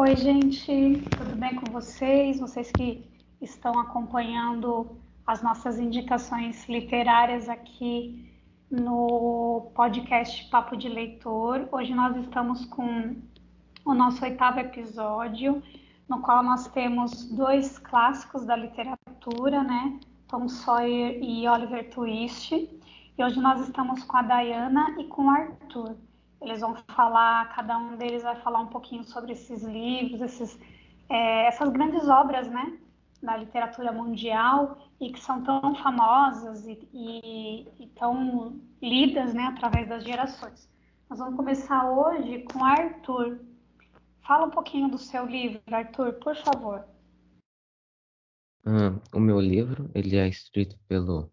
Oi, gente, tudo bem com vocês? Vocês que estão acompanhando as nossas indicações literárias aqui no podcast Papo de Leitor. Hoje nós estamos com o nosso oitavo episódio, no qual nós temos dois clássicos da literatura, né? Tom Sawyer e Oliver Twist. E hoje nós estamos com a Dayana e com o Arthur. Eles vão falar, cada um deles vai falar um pouquinho sobre esses livros, esses, é, essas grandes obras, né? Da literatura mundial e que são tão famosas e, e, e tão lidas, né? Através das gerações. Nós vamos começar hoje com Arthur. Fala um pouquinho do seu livro, Arthur, por favor. Hum, o meu livro ele é escrito pelo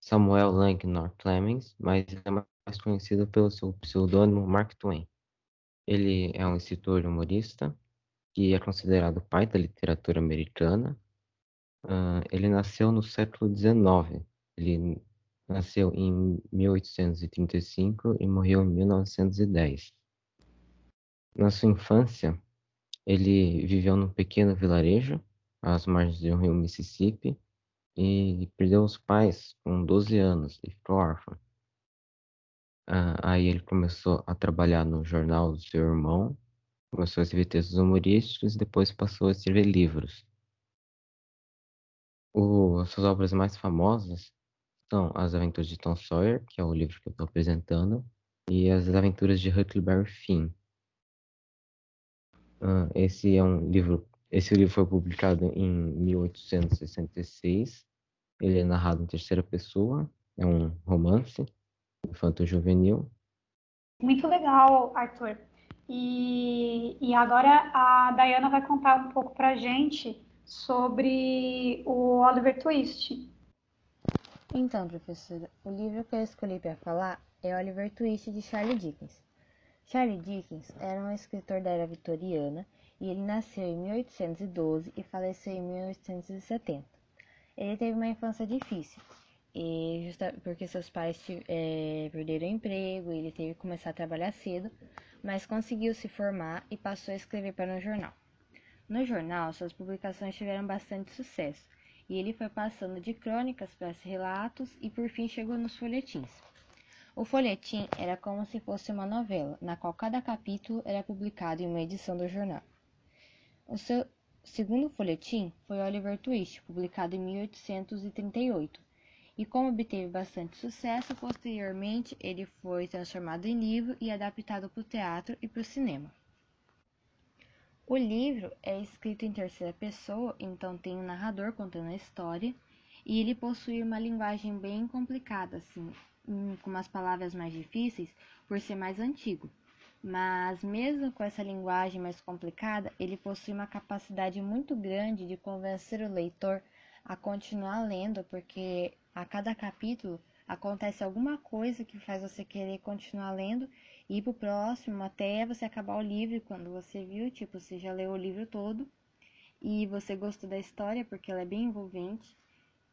Samuel Langnor Clemens, mas é mais conhecido pelo seu pseudônimo Mark Twain. Ele é um escritor humorista que é considerado pai da literatura americana. Uh, ele nasceu no século XIX. Ele nasceu em 1835 e morreu em 1910. Na sua infância, ele viveu num pequeno vilarejo às margens do rio Mississippi e perdeu os pais com 12 anos e ficou órfão. Ah, aí ele começou a trabalhar no jornal do seu irmão, começou a escrever textos humorísticos e depois passou a escrever livros. O, as suas obras mais famosas são As Aventuras de Tom Sawyer, que é o livro que eu estou apresentando, e As Aventuras de Huckleberry Finn, Uh, esse é um livro. Esse livro foi publicado em 1866. Ele é narrado em terceira pessoa. É um romance infanto-juvenil. Muito legal, Arthur. E, e agora a Dayana vai contar um pouco pra gente sobre o Oliver Twist. Então, professora, o livro que eu escolhi para falar é Oliver Twist de Charles Dickens. Charles Dickens era um escritor da era vitoriana e ele nasceu em 1812 e faleceu em 1870. Ele teve uma infância difícil, e justa porque seus pais é, perderam o emprego, ele teve que começar a trabalhar cedo, mas conseguiu se formar e passou a escrever para um jornal. No jornal, suas publicações tiveram bastante sucesso, e ele foi passando de crônicas para relatos e por fim chegou nos folhetins. O folhetim era como se fosse uma novela, na qual cada capítulo era publicado em uma edição do jornal. O seu segundo folhetim foi Oliver Twist, publicado em 1838, e como obteve bastante sucesso, posteriormente ele foi transformado em livro e adaptado para o teatro e para o cinema. O livro é escrito em terceira pessoa, então tem um narrador contando a história, e ele possui uma linguagem bem complicada, assim, com umas palavras mais difíceis por ser mais antigo. Mas mesmo com essa linguagem mais complicada, ele possui uma capacidade muito grande de convencer o leitor a continuar lendo, porque a cada capítulo acontece alguma coisa que faz você querer continuar lendo e ir pro próximo até você acabar o livro quando você viu, tipo, você já leu o livro todo e você gostou da história porque ela é bem envolvente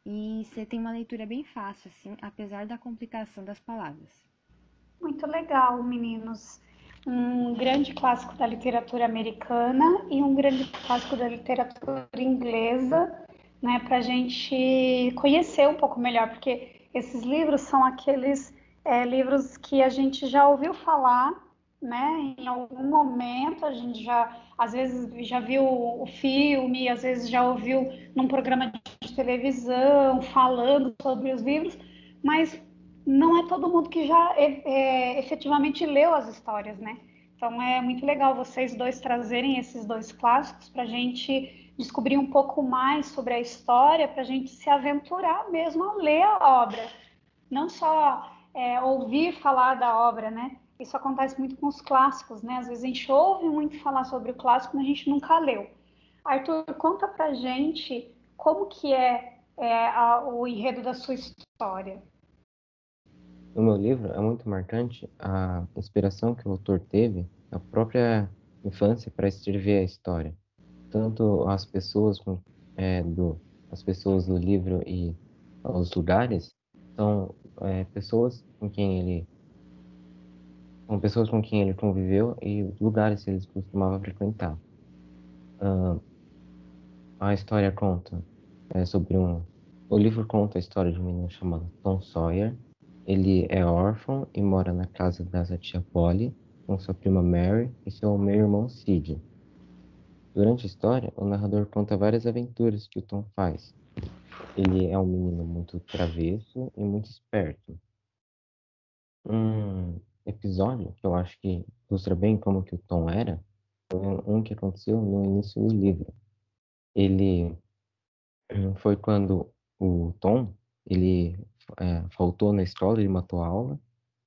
e você tem uma leitura bem fácil, assim, apesar da complicação das palavras. Muito legal, meninos. Um grande clássico da literatura americana e um grande clássico da literatura inglesa, né, para a gente conhecer um pouco melhor, porque esses livros são aqueles é, livros que a gente já ouviu falar, né? Em algum momento a gente já, às vezes já viu o filme, às vezes já ouviu num programa de televisão falando sobre os livros, mas não é todo mundo que já é, é, efetivamente leu as histórias, né? Então é muito legal vocês dois trazerem esses dois clássicos para a gente descobrir um pouco mais sobre a história, para a gente se aventurar mesmo a ler a obra, não só é, ouvir falar da obra, né? Isso acontece muito com os clássicos, né? Às vezes a gente ouve muito falar sobre o clássico, mas a gente nunca leu. Arthur, conta pra gente como que é, é a, o enredo da sua história. No meu livro é muito marcante a inspiração que o autor teve na própria infância para escrever a história. Tanto as pessoas com, é, do as pessoas do livro e os lugares são é, pessoas com quem ele com pessoas com quem ele conviveu e lugares que ele costumava frequentar. Uh, a história conta é, sobre um. O livro conta a história de um menino chamado Tom Sawyer. Ele é órfão e mora na casa da sua tia Polly, com sua prima Mary e seu meio-irmão Sid. Durante a história, o narrador conta várias aventuras que o Tom faz. Ele é um menino muito travesso e muito esperto. Um episódio que eu acho que ilustra bem como que o Tom era foi um que aconteceu no início do livro. Ele foi quando o Tom ele é, faltou na escola, ele matou a aula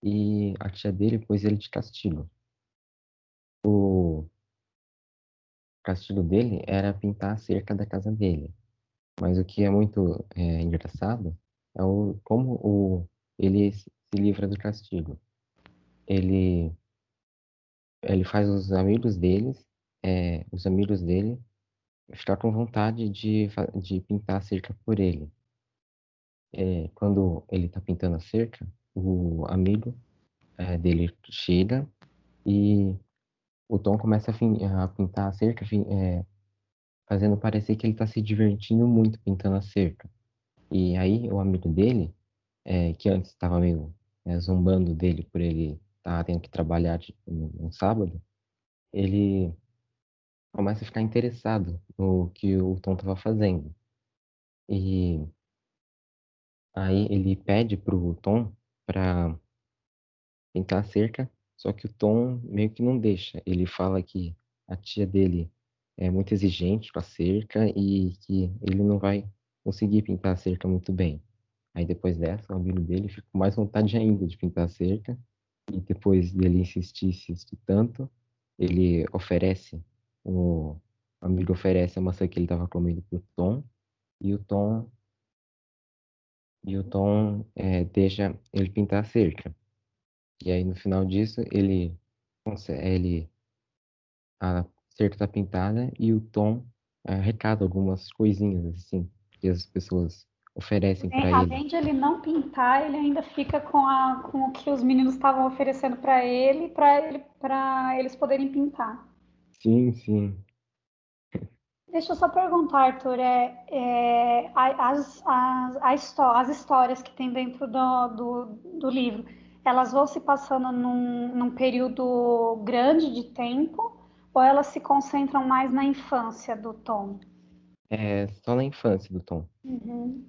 e a tia dele pôs ele de castigo. O castigo dele era pintar a cerca da casa dele. Mas o que é muito é, engraçado é o, como o, ele se livra do castigo. Ele, ele faz os amigos deles, é, os amigos dele, ficar com vontade de, de pintar a cerca por ele. É, quando ele está pintando a cerca, o amigo é, dele chega e o Tom começa a, a pintar a cerca, é, fazendo parecer que ele está se divertindo muito pintando a cerca. E aí o amigo dele, é, que antes estava meio é, zombando dele por ele estar tá tendo que trabalhar tipo, no, no sábado, ele começa a ficar interessado no que o Tom estava fazendo. E aí ele pede pro Tom para pintar a cerca, só que o Tom meio que não deixa. Ele fala que a tia dele é muito exigente com a cerca e que ele não vai conseguir pintar a cerca muito bem. Aí depois dessa, o amigo dele fica com mais vontade ainda de pintar a cerca. E depois dele insistir, insistir tanto, ele oferece o amigo oferece a maçã que ele estava comendo pro Tom e o Tom e o Tom é, deixa ele pintar a cerca. E aí no final disso ele ele a cerca está pintada e o Tom é, arrecada algumas coisinhas assim que as pessoas oferecem para ele. Além de ele não pintar, ele ainda fica com, a, com o que os meninos estavam oferecendo para ele, para ele, eles poderem pintar. Sim, sim. Deixa eu só perguntar, Arthur, é, é as, as, as histórias que tem dentro do, do, do, livro, elas vão se passando num, num período grande de tempo ou elas se concentram mais na infância do Tom? É só na infância do Tom. Uhum.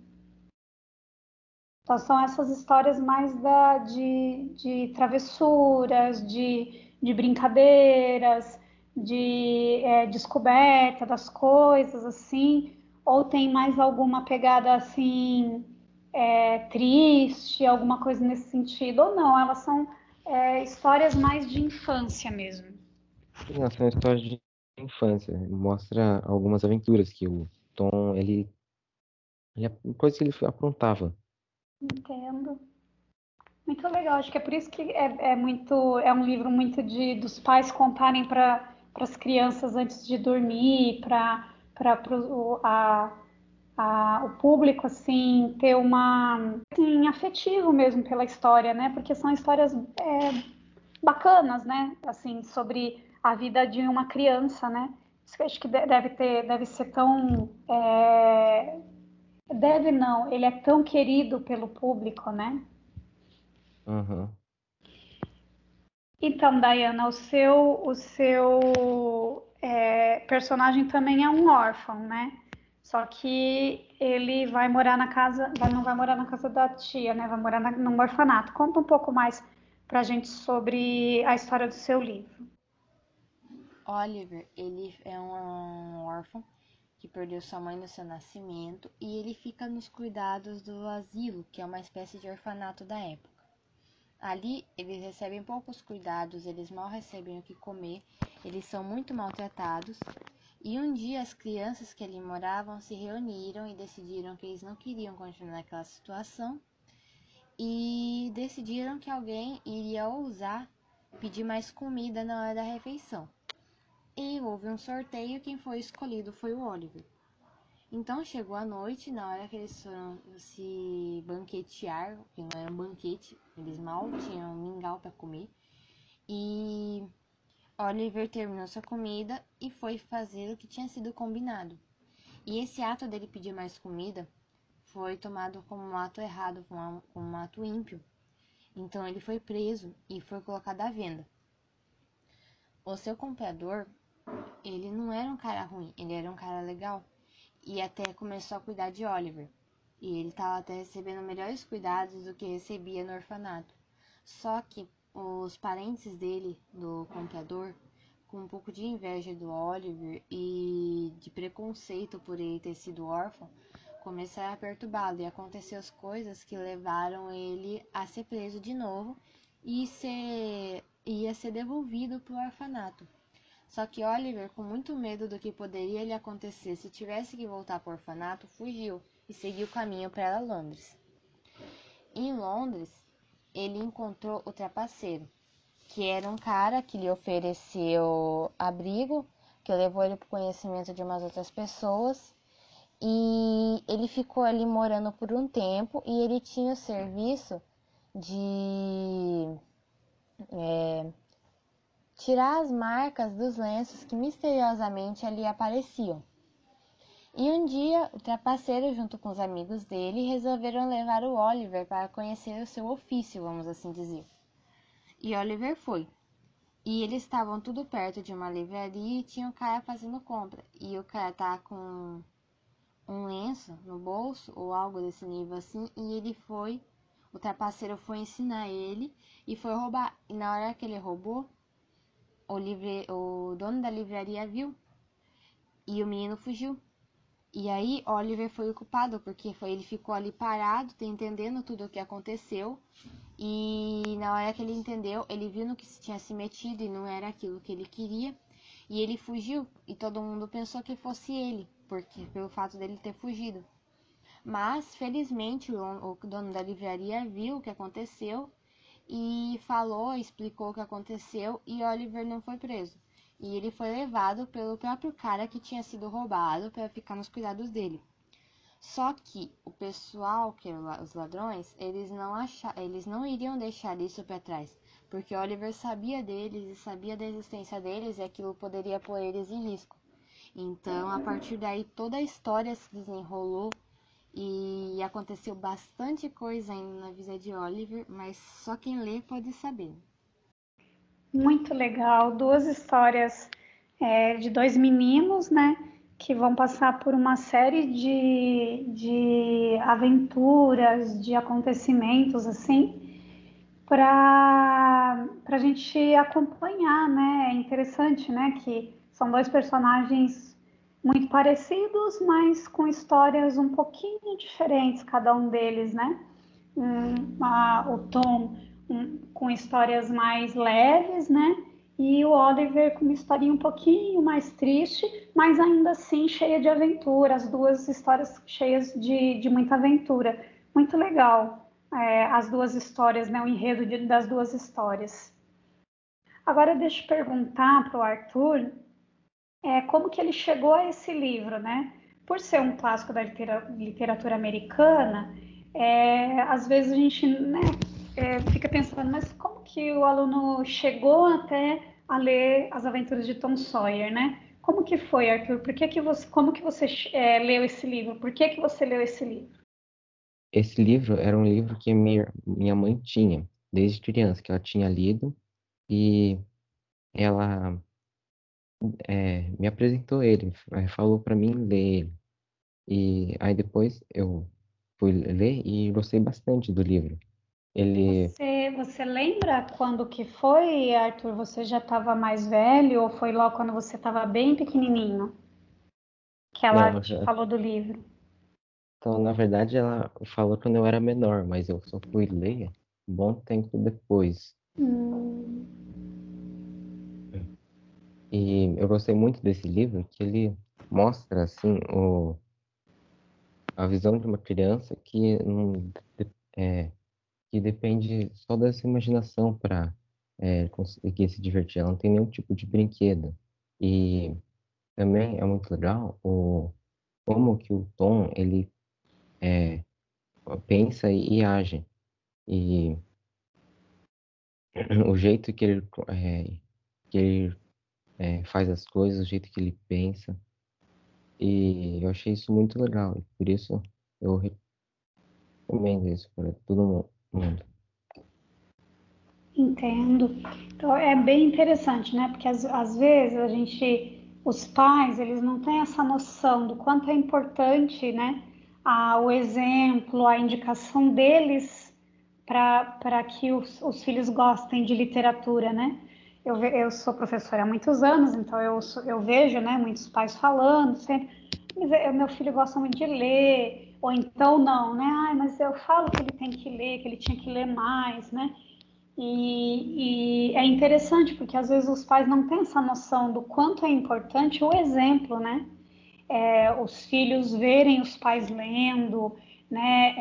Então são essas histórias mais da, de, de travessuras, de, de brincadeiras, de é, descoberta das coisas, assim, ou tem mais alguma pegada assim é, triste, alguma coisa nesse sentido, ou não? Elas são é, histórias mais de infância mesmo. Sim, são histórias de infância. Mostra algumas aventuras que o Tom ele, ele coisas que ele aprontava. Entendo. Muito legal. Acho que é por isso que é, é muito é um livro muito de dos pais contarem para para as crianças antes de dormir, para o público assim ter uma assim, afetivo mesmo pela história, né? Porque são histórias é, bacanas, né? Assim sobre a vida de uma criança, né? Acho que deve ter, deve ser tão é, deve não, ele é tão querido pelo público, né? Uhum. Então, Diana, o seu, o seu é, personagem também é um órfão, né? Só que ele vai morar na casa, não vai morar na casa da tia, né? Vai morar na, num orfanato. Conta um pouco mais pra gente sobre a história do seu livro. Oliver, ele é um órfão que perdeu sua mãe no seu nascimento e ele fica nos cuidados do asilo, que é uma espécie de orfanato da época. Ali eles recebem poucos cuidados, eles mal recebem o que comer, eles são muito maltratados. E um dia as crianças que ali moravam se reuniram e decidiram que eles não queriam continuar naquela situação e decidiram que alguém iria ousar pedir mais comida na hora da refeição. E houve um sorteio e quem foi escolhido foi o Oliver. Então chegou a noite, na hora que eles foram se banquetear, que não era um banquete, eles mal tinham mingau para comer. E Oliver terminou sua comida e foi fazer o que tinha sido combinado. E esse ato dele pedir mais comida foi tomado como um ato errado, como um ato ímpio. Então ele foi preso e foi colocado à venda. O seu comprador, ele não era um cara ruim, ele era um cara legal e até começou a cuidar de Oliver. E ele estava até recebendo melhores cuidados do que recebia no orfanato. Só que os parentes dele, do comprador, com um pouco de inveja do Oliver e de preconceito por ele ter sido órfão, começaram a perturbá-lo e aconteceram as coisas que levaram ele a ser preso de novo e ser, ia ser devolvido para o orfanato. Só que Oliver, com muito medo do que poderia lhe acontecer se tivesse que voltar para o orfanato, fugiu e seguiu caminho para Londres. Em Londres, ele encontrou o trapaceiro, que era um cara que lhe ofereceu abrigo, que levou ele para o conhecimento de umas outras pessoas. E ele ficou ali morando por um tempo e ele tinha o serviço de é, tirar as marcas dos lenços que misteriosamente ali apareciam. E um dia, o trapaceiro, junto com os amigos dele, resolveram levar o Oliver para conhecer o seu ofício, vamos assim dizer. E Oliver foi. E eles estavam tudo perto de uma livraria e tinha um cara fazendo compra. E o cara tá com um lenço no bolso ou algo desse nível assim, e ele foi, o trapaceiro foi ensinar ele e foi roubar. E na hora que ele roubou, o, livre, o dono da livraria viu e o menino fugiu. E aí Oliver foi o culpado, porque foi, ele ficou ali parado, entendendo tudo o que aconteceu. E na hora que ele entendeu, ele viu no que se tinha se metido e não era aquilo que ele queria. E ele fugiu, e todo mundo pensou que fosse ele, porque pelo fato dele ter fugido. Mas, felizmente, o, dono da livraria viu o que aconteceu e falou, explicou o que aconteceu e Oliver não foi preso. E ele foi levado pelo próprio cara que tinha sido roubado para ficar nos cuidados dele. Só que o pessoal, que os ladrões, eles não achar, eles não iriam deixar isso para trás, porque Oliver sabia deles e sabia da existência deles e aquilo poderia pôr eles em risco. Então, a partir daí toda a história se desenrolou e aconteceu bastante coisa ainda na vida de Oliver, mas só quem lê pode saber. Muito legal. Duas histórias é, de dois meninos, né? Que vão passar por uma série de, de aventuras, de acontecimentos, assim, para a gente acompanhar, né? É interessante, né? Que são dois personagens muito parecidos, mas com histórias um pouquinho diferentes, cada um deles, né? Um, a, o Tom um, com histórias mais leves, né? E o Oliver com uma historinha um pouquinho mais triste, mas ainda assim cheia de aventura, as duas histórias cheias de, de muita aventura. Muito legal é, as duas histórias, né? O enredo de, das duas histórias. Agora deixa eu perguntar para o Arthur é, como que ele chegou a esse livro, né? Por ser um clássico da literatura americana, é, às vezes a gente né, é, fica pensando, mas como que o aluno chegou até a ler As Aventuras de Tom Sawyer, né? Como que foi, Arthur? Por que que você, como que você é, leu esse livro? Por que que você leu esse livro? Esse livro era um livro que minha, minha mãe tinha desde criança, que ela tinha lido e ela é, me apresentou ele, é, falou para mim ler ele. E aí depois eu fui ler e gostei bastante do livro. Ele Você, você lembra quando que foi, Arthur? Você já estava mais velho ou foi logo quando você estava bem pequenininho? Que ela Não, já- falou do livro. então, na verdade, ela falou quando eu era menor, mas eu só fui ler um bom tempo depois. Hum, E eu gostei muito desse livro, que ele mostra assim o, a visão de uma criança que não é, que depende só da sua imaginação para conseguir se divertir. Ela não tem nenhum tipo de brinquedo. E também é muito legal o como que o Tom ele é, pensa e, e age. E o jeito que ele, é, que ele é, faz as coisas, o jeito que ele pensa. E eu achei isso muito legal. E por isso eu recomendo isso para todo mundo. Entendo. Então é bem interessante, né? Porque às, vezes a gente, os pais, eles não têm essa noção do quanto é importante, né? A, o exemplo, a indicação deles para que os, os, filhos gostem de literatura, né? Eu, eu sou professora há muitos anos, então eu, eu vejo, né, muitos pais falando sempre, eu, meu filho gosta muito de ler, ou então não, né? Ai, mas eu falo que ele tem que ler, que ele tinha que ler mais, né? E, e, é interessante porque às vezes os pais não têm essa noção do quanto é importante o exemplo, né? É, os filhos verem os pais lendo, né?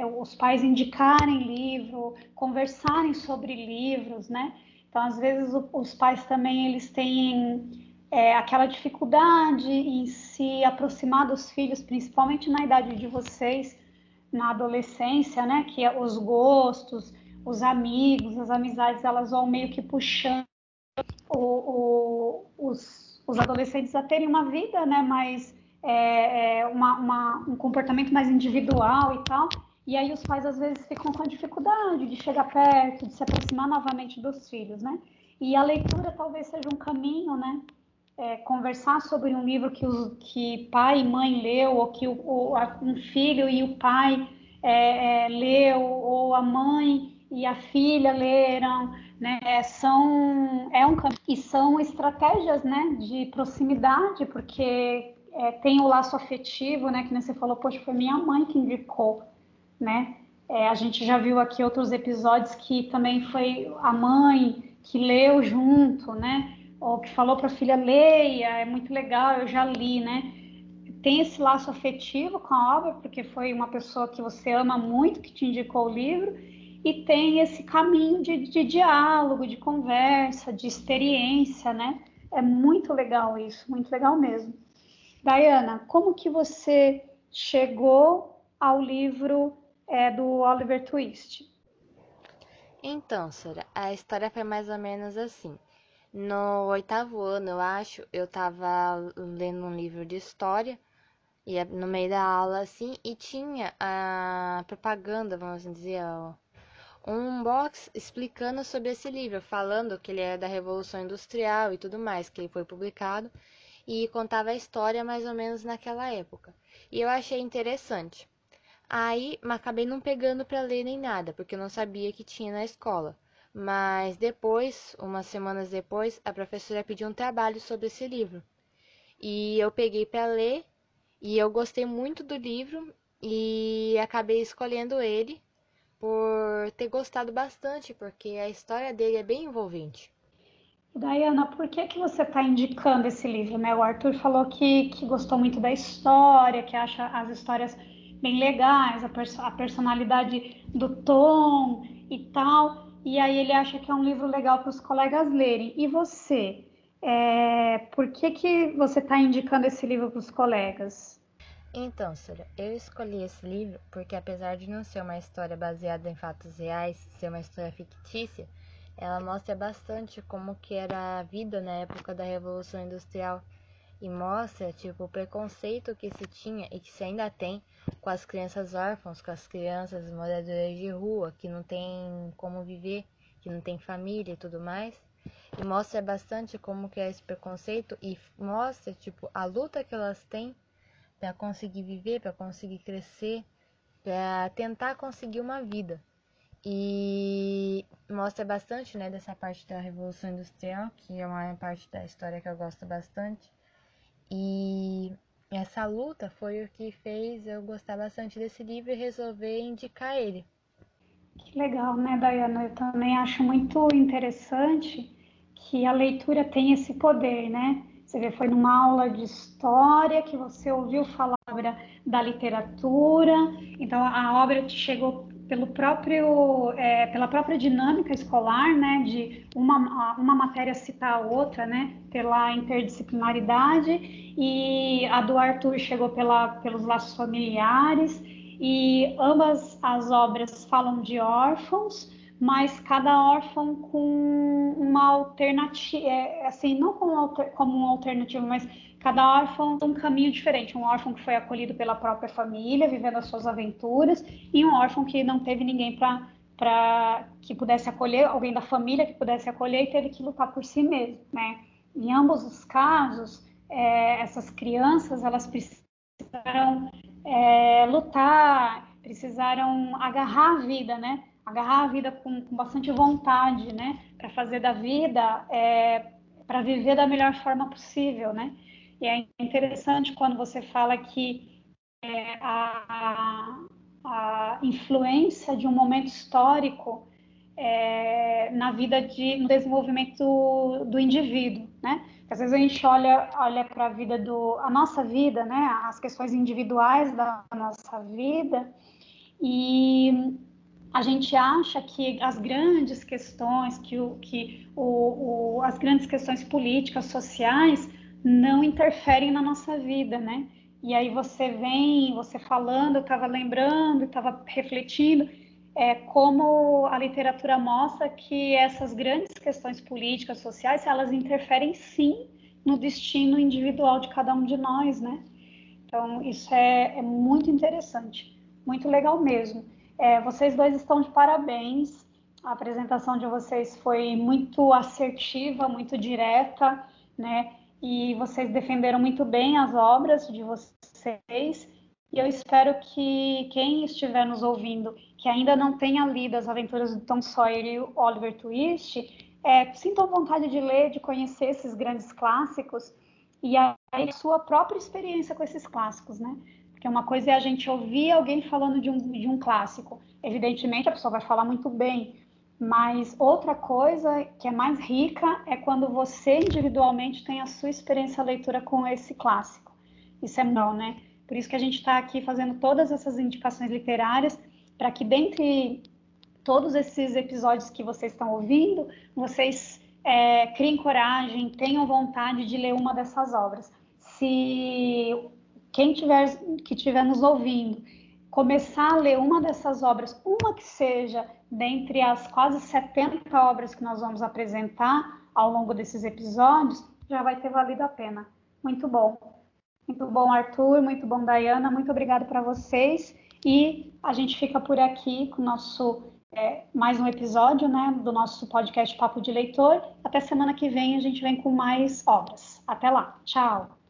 É, os pais indicarem livro, conversarem sobre livros, né? Então às vezes o, os pais também eles têm é, aquela dificuldade em se aproximar dos filhos, principalmente na idade de vocês, na adolescência, né? Que é os gostos os amigos, as amizades, elas vão meio que puxando o, o, os, os, adolescentes a terem uma vida, né, mais é, é, uma, uma, um comportamento mais individual e tal. E aí os pais às vezes ficam com a dificuldade de chegar perto, de se aproximar novamente dos filhos, né? E a leitura talvez seja um caminho, né? É, conversar sobre um livro que, os, que pai e mãe leu, ou que o, o, um filho e o pai é, é, leu, ou a mãe e a filha leram, né? São é um e são estratégias, né, de proximidade, porque é, tem o laço afetivo, né? Que nem você falou, poxa, foi minha mãe que indicou, né? É, a gente já viu aqui outros episódios que também foi a mãe que leu junto, né? Ou que falou para a filha leia, é muito legal, eu já li, né? Tem esse laço afetivo com a obra, porque foi uma pessoa que você ama muito que te indicou o livro e tem esse caminho de, de diálogo, de conversa, de experiência, né? É muito legal isso, muito legal mesmo. Diana, como que você chegou ao livro é, do Oliver Twist? Então, Sora, a história foi mais ou menos assim. No oitavo ano, eu acho, eu estava lendo um livro de história, e no meio da aula, assim, e tinha a propaganda, vamos dizer, um box explicando sobre esse livro, falando que ele é da Revolução Industrial e tudo mais, que ele foi publicado e contava a história mais ou menos naquela época. E eu achei interessante. Aí, acabei não pegando para ler nem nada, porque eu não sabia que tinha na escola. Mas depois, umas semanas depois, a professora pediu um trabalho sobre esse livro. E eu peguei para ler e eu gostei muito do livro e acabei escolhendo ele por ter gostado bastante, porque a história dele é bem envolvente. Diana, por que, que você está indicando esse livro? Né? O Arthur falou que, que gostou muito da história, que acha as histórias bem legais, a, perso a personalidade do Tom e tal. E aí ele acha que é um livro legal para os colegas lerem. E você? É, por que, que você está indicando esse livro para os colegas? Então, Sura, eu escolhi esse livro porque, apesar de não ser uma história baseada em fatos reais, ser uma história fictícia, ela mostra bastante como que era a vida na época da Revolução Industrial e mostra, tipo, o preconceito que se tinha e que se ainda tem com as crianças órfãs, com as crianças moradoras de rua, que não tem como viver, que não tem família e tudo mais. E mostra bastante como que é esse preconceito e mostra, tipo, a luta que elas têm para conseguir viver, para conseguir crescer, para tentar conseguir uma vida. E mostra bastante, né, dessa parte da Revolução Industrial, que é uma parte da história que eu gosto bastante. E essa luta foi o que fez eu gostar bastante desse livro e resolver indicar ele. Que legal, né, Dayana? Eu também acho muito interessante que a leitura tem esse poder, né? Você vê, foi numa aula de história que você ouviu falar da literatura, então a obra te chegou pelo próprio, é, pela própria dinâmica escolar, né, de uma, uma matéria citar a outra, né, pela interdisciplinaridade, e a do Arthur chegou pela, pelos laços familiares, e ambas as obras falam de órfãos, mas cada órfão com uma alternativa, é, assim, não como, alter, como um alternativo, mas cada órfão um caminho diferente. Um órfão que foi acolhido pela própria família, vivendo as suas aventuras, e um órfão que não teve ninguém para para que pudesse acolher, alguém da família que pudesse acolher e teve que lutar por si mesmo, né? Em ambos os casos, é, essas crianças, elas precisaram é, lutar, precisaram agarrar a vida, né? Agarrar a vida com, com bastante vontade, né? Para fazer da vida, é, para viver da melhor forma possível, né? E é interessante quando você fala que é, a, a influência de um momento histórico é, na vida de no desenvolvimento do, do indivíduo, né? Às vezes a gente olha olha para a vida do a nossa vida, né? As questões individuais da nossa vida e a gente acha que as grandes questões que o que o, o as grandes questões políticas sociais não interferem na nossa vida, né? E aí você vem, você falando, eu estava lembrando, estava refletindo, é, como a literatura mostra que essas grandes questões políticas, sociais, elas interferem sim no destino individual de cada um de nós, né? Então, isso é, é muito interessante, muito legal mesmo. É, vocês dois estão de parabéns, a apresentação de vocês foi muito assertiva, muito direta, né? e vocês defenderam muito bem as obras de vocês. E eu espero que quem estiver nos ouvindo, que ainda não tenha lido as aventuras do Tom Sawyer e Oliver Twist, é, sintam vontade de ler, de conhecer esses grandes clássicos e a, a sua própria experiência com esses clássicos, né? Porque uma coisa é a gente ouvir alguém falando de um, de um clássico. Evidentemente, a pessoa vai falar muito bem, mas outra coisa que é mais rica é quando você individualmente tem a sua experiência leitura com esse clássico. Isso é bom, né? Por isso que a gente está aqui fazendo todas essas indicações literárias, para que dentre todos esses episódios que vocês estão ouvindo, vocês é, criem coragem, tenham vontade de ler uma dessas obras. Se quem tiver que estiver nos ouvindo começar a ler uma dessas obras, uma que seja dentre as quase 70 obras que nós vamos apresentar ao longo desses episódios, já vai ter valido a pena. Muito bom. Muito bom, Arthur. Muito bom, Dayana. Muito obrigada para vocês. E a gente fica por aqui com o nosso é, mais um episódio né, do nosso podcast Papo de Leitor. Até semana que vem a gente vem com mais obras. Até lá. Tchau.